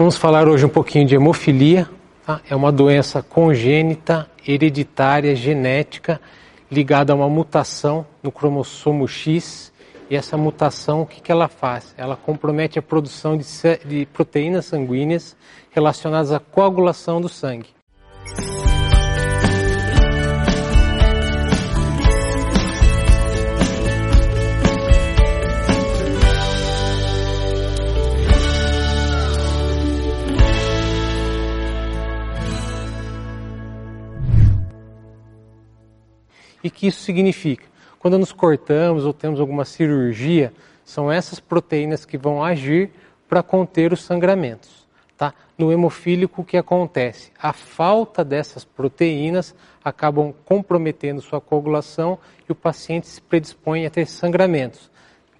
Vamos falar hoje um pouquinho de hemofilia. Tá? É uma doença congênita, hereditária, genética, ligada a uma mutação no cromossomo X. E essa mutação, o que, que ela faz? Ela compromete a produção de, de proteínas sanguíneas relacionadas à coagulação do sangue. E que isso significa? Quando nos cortamos ou temos alguma cirurgia, são essas proteínas que vão agir para conter os sangramentos. Tá? No hemofílico, o que acontece? A falta dessas proteínas acabam comprometendo sua coagulação e o paciente se predispõe a ter sangramentos,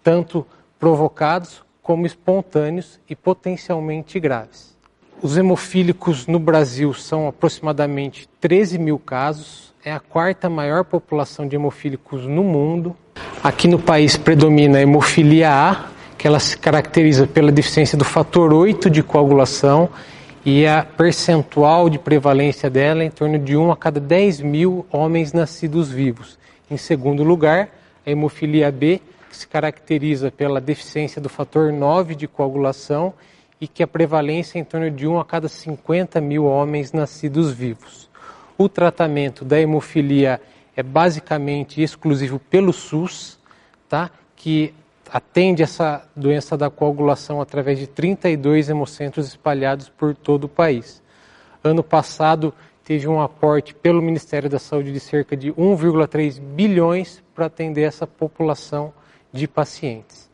tanto provocados como espontâneos e potencialmente graves. Os hemofílicos no Brasil são aproximadamente 13 mil casos, é a quarta maior população de hemofílicos no mundo. Aqui no país predomina a hemofilia A, que ela se caracteriza pela deficiência do fator 8 de coagulação e a percentual de prevalência dela é em torno de 1 a cada 10 mil homens nascidos vivos. Em segundo lugar, a hemofilia B, que se caracteriza pela deficiência do fator 9 de coagulação e que a prevalência é em torno de 1 a cada 50 mil homens nascidos vivos. O tratamento da hemofilia é basicamente exclusivo pelo SUS, tá? que atende essa doença da coagulação através de 32 hemocentros espalhados por todo o país. Ano passado teve um aporte pelo Ministério da Saúde de cerca de 1,3 bilhões para atender essa população de pacientes.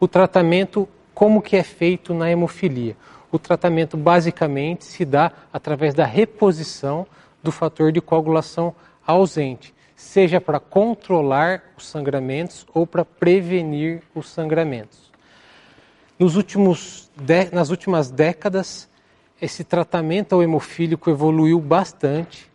O tratamento, como que é feito na hemofilia? o tratamento basicamente se dá através da reposição do fator de coagulação ausente, seja para controlar os sangramentos ou para prevenir os sangramentos. Nos últimos nas últimas décadas, esse tratamento ao hemofílico evoluiu bastante,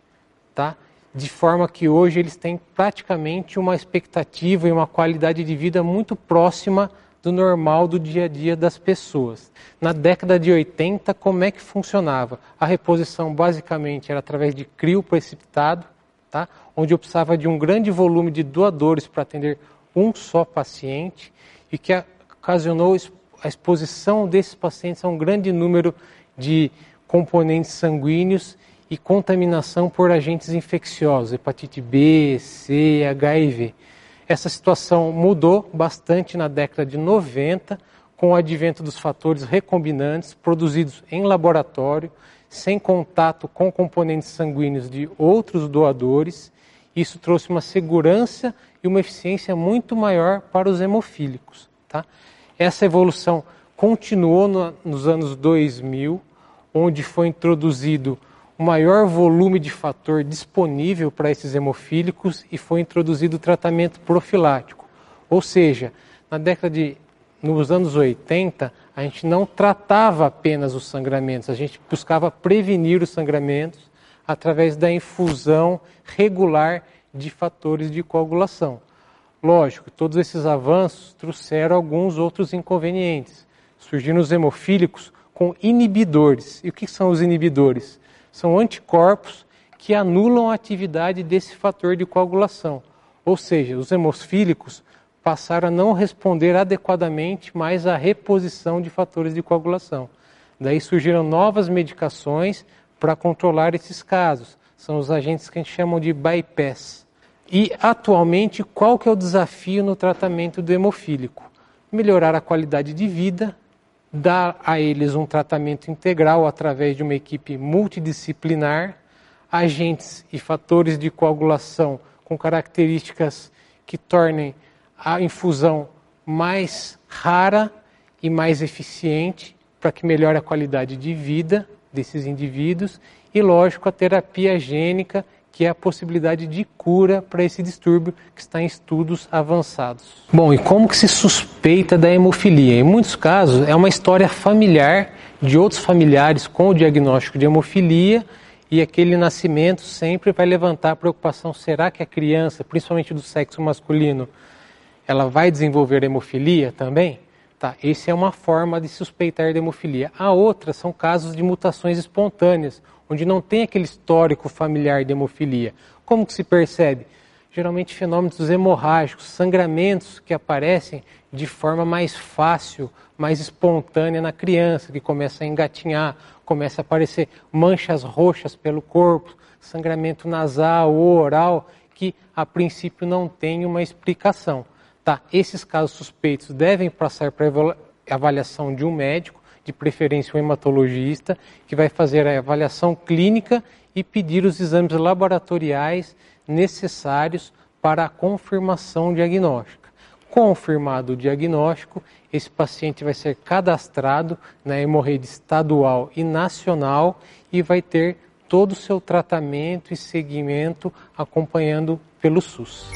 tá? de forma que hoje eles têm praticamente uma expectativa e uma qualidade de vida muito próxima do normal do dia a dia das pessoas. Na década de 80, como é que funcionava? A reposição basicamente era através de crio precipitado, tá? onde eu precisava de um grande volume de doadores para atender um só paciente e que ocasionou a exposição desses pacientes a um grande número de componentes sanguíneos e contaminação por agentes infecciosos, hepatite B, C, HIV. Essa situação mudou bastante na década de 90, com o advento dos fatores recombinantes produzidos em laboratório, sem contato com componentes sanguíneos de outros doadores. Isso trouxe uma segurança e uma eficiência muito maior para os hemofílicos. Tá? Essa evolução continuou no, nos anos 2000, onde foi introduzido o maior volume de fator disponível para esses hemofílicos e foi introduzido o tratamento profilático. Ou seja, na década de nos anos 80, a gente não tratava apenas os sangramentos, a gente buscava prevenir os sangramentos através da infusão regular de fatores de coagulação. Lógico, todos esses avanços trouxeram alguns outros inconvenientes. Surgiram os hemofílicos com inibidores. E o que são os inibidores? São anticorpos que anulam a atividade desse fator de coagulação. Ou seja, os hemofílicos passaram a não responder adequadamente mais à reposição de fatores de coagulação. Daí surgiram novas medicações para controlar esses casos. São os agentes que a gente chama de bypass. E atualmente, qual que é o desafio no tratamento do hemofílico? Melhorar a qualidade de vida dar a eles um tratamento integral através de uma equipe multidisciplinar, agentes e fatores de coagulação com características que tornem a infusão mais rara e mais eficiente para que melhore a qualidade de vida desses indivíduos e, lógico, a terapia gênica que é a possibilidade de cura para esse distúrbio que está em estudos avançados. Bom, e como que se suspeita da hemofilia? Em muitos casos é uma história familiar de outros familiares com o diagnóstico de hemofilia e aquele nascimento sempre vai levantar a preocupação: será que a criança, principalmente do sexo masculino, ela vai desenvolver hemofilia também? Tá, é uma forma de suspeitar de hemofilia. A outra são casos de mutações espontâneas, onde não tem aquele histórico familiar de hemofilia. Como que se percebe? Geralmente fenômenos hemorrágicos, sangramentos que aparecem de forma mais fácil, mais espontânea na criança, que começa a engatinhar, começa a aparecer manchas roxas pelo corpo, sangramento nasal ou oral, que a princípio não tem uma explicação. Tá? Esses casos suspeitos devem passar para avaliação de um médico, de preferência um hematologista, que vai fazer a avaliação clínica e pedir os exames laboratoriais necessários para a confirmação diagnóstica. Confirmado o diagnóstico, esse paciente vai ser cadastrado na hemorrede estadual e nacional e vai ter todo o seu tratamento e seguimento acompanhando pelo SUS.